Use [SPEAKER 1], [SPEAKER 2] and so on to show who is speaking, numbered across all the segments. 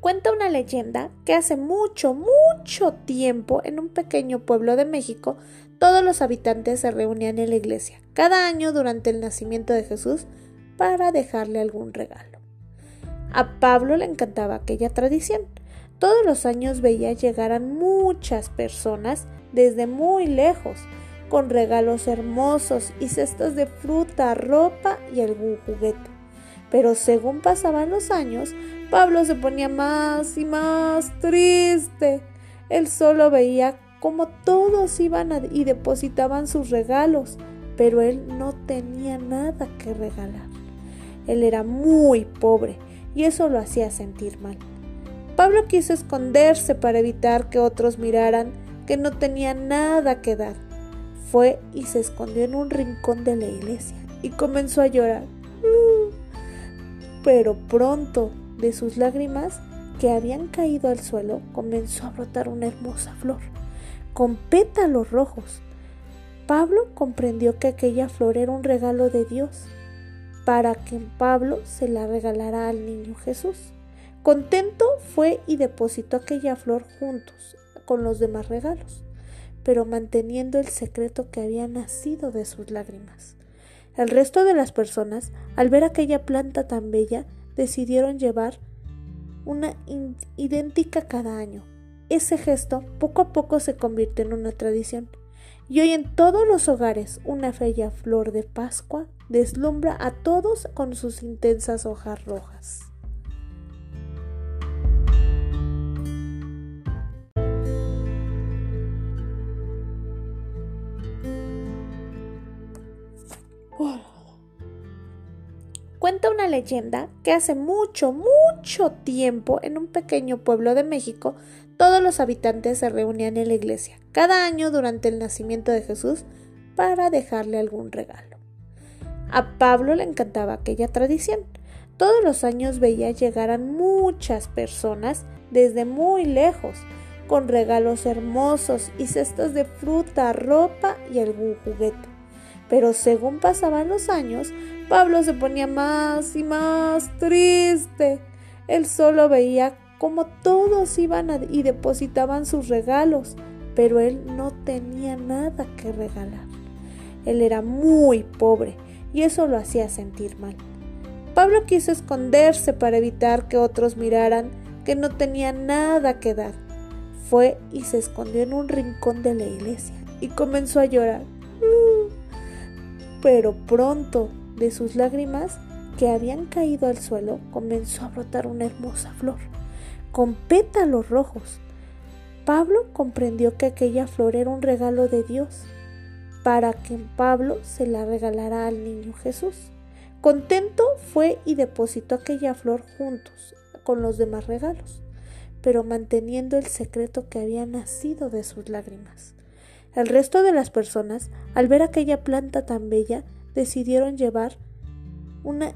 [SPEAKER 1] Cuenta una leyenda que hace mucho, mucho tiempo en un pequeño pueblo de México todos los habitantes se reunían en la iglesia cada año durante el nacimiento de Jesús para dejarle algún regalo. A Pablo le encantaba aquella tradición. Todos los años veía llegar a muchas personas desde muy lejos, con regalos hermosos y cestas de fruta, ropa y algún juguete. Pero según pasaban los años, Pablo se ponía más y más triste. Él solo veía cómo todos iban y depositaban sus regalos, pero él no tenía nada que regalar. Él era muy pobre y eso lo hacía sentir mal. Pablo quiso esconderse para evitar que otros miraran que no tenía nada que dar. Fue y se escondió en un rincón de la iglesia y comenzó a llorar. Pero pronto de sus lágrimas que habían caído al suelo comenzó a brotar una hermosa flor, con pétalos rojos. Pablo comprendió que aquella flor era un regalo de Dios para que Pablo se la regalara al niño Jesús. Contento fue y depositó aquella flor juntos con los demás regalos, pero manteniendo el secreto que había nacido de sus lágrimas. El resto de las personas, al ver aquella planta tan bella, decidieron llevar una idéntica cada año. Ese gesto poco a poco se convirtió en una tradición y hoy en todos los hogares una bella flor de Pascua deslumbra a todos con sus intensas hojas rojas. Cuenta una leyenda que hace mucho, mucho tiempo en un pequeño pueblo de México todos los habitantes se reunían en la iglesia cada año durante el nacimiento de Jesús para dejarle algún regalo. A Pablo le encantaba aquella tradición. Todos los años veía llegar a muchas personas desde muy lejos, con regalos hermosos y cestas de fruta, ropa y algún juguete. Pero según pasaban los años, Pablo se ponía más y más triste. Él solo veía cómo todos iban y depositaban sus regalos, pero él no tenía nada que regalar. Él era muy pobre y eso lo hacía sentir mal. Pablo quiso esconderse para evitar que otros miraran que no tenía nada que dar. Fue y se escondió en un rincón de la iglesia y comenzó a llorar pero pronto de sus lágrimas que habían caído al suelo comenzó a brotar una hermosa flor, con pétalos rojos. Pablo comprendió que aquella flor era un regalo de Dios, para que Pablo se la regalara al niño Jesús. Contento fue y depositó aquella flor juntos con los demás regalos, pero manteniendo el secreto que había nacido de sus lágrimas. El resto de las personas, al ver aquella planta tan bella, decidieron llevar una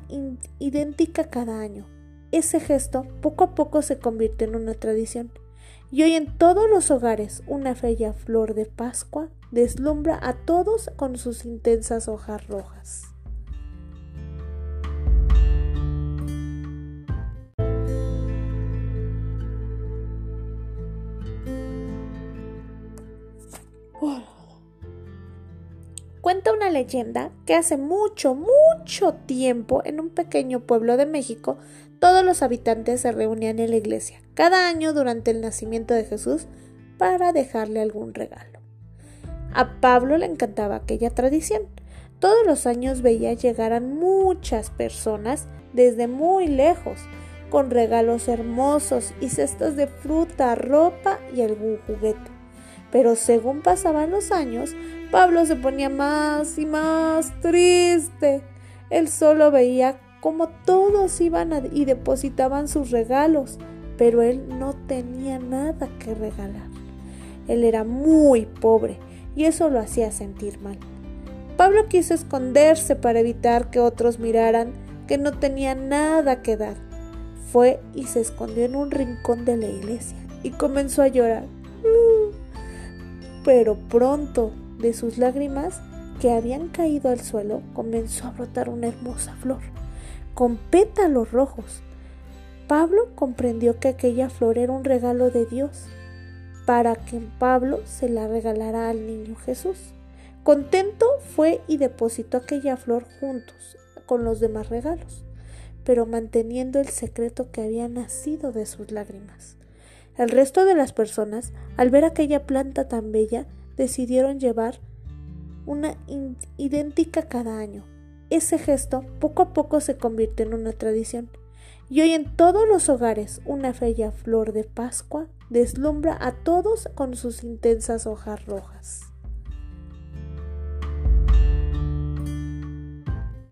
[SPEAKER 1] idéntica cada año. Ese gesto poco a poco se convirtió en una tradición. Y hoy en todos los hogares una bella flor de Pascua deslumbra a todos con sus intensas hojas rojas. Leyenda que hace mucho, mucho tiempo en un pequeño pueblo de México todos los habitantes se reunían en la iglesia cada año durante el nacimiento de Jesús para dejarle algún regalo. A Pablo le encantaba aquella tradición. Todos los años veía llegar a muchas personas desde muy lejos, con regalos hermosos y cestas de fruta, ropa y algún juguete. Pero según pasaban los años, Pablo se ponía más y más triste. Él solo veía cómo todos iban y depositaban sus regalos, pero él no tenía nada que regalar. Él era muy pobre y eso lo hacía sentir mal. Pablo quiso esconderse para evitar que otros miraran que no tenía nada que dar. Fue y se escondió en un rincón de la iglesia y comenzó a llorar. Pero pronto de sus lágrimas que habían caído al suelo comenzó a brotar una hermosa flor, con pétalos rojos. Pablo comprendió que aquella flor era un regalo de Dios para que Pablo se la regalara al niño Jesús. Contento fue y depositó aquella flor juntos con los demás regalos, pero manteniendo el secreto que había nacido de sus lágrimas. El resto de las personas, al ver aquella planta tan bella, decidieron llevar una idéntica cada año. Ese gesto poco a poco se convirtió en una tradición y hoy en todos los hogares una bella flor de Pascua deslumbra a todos con sus intensas hojas rojas.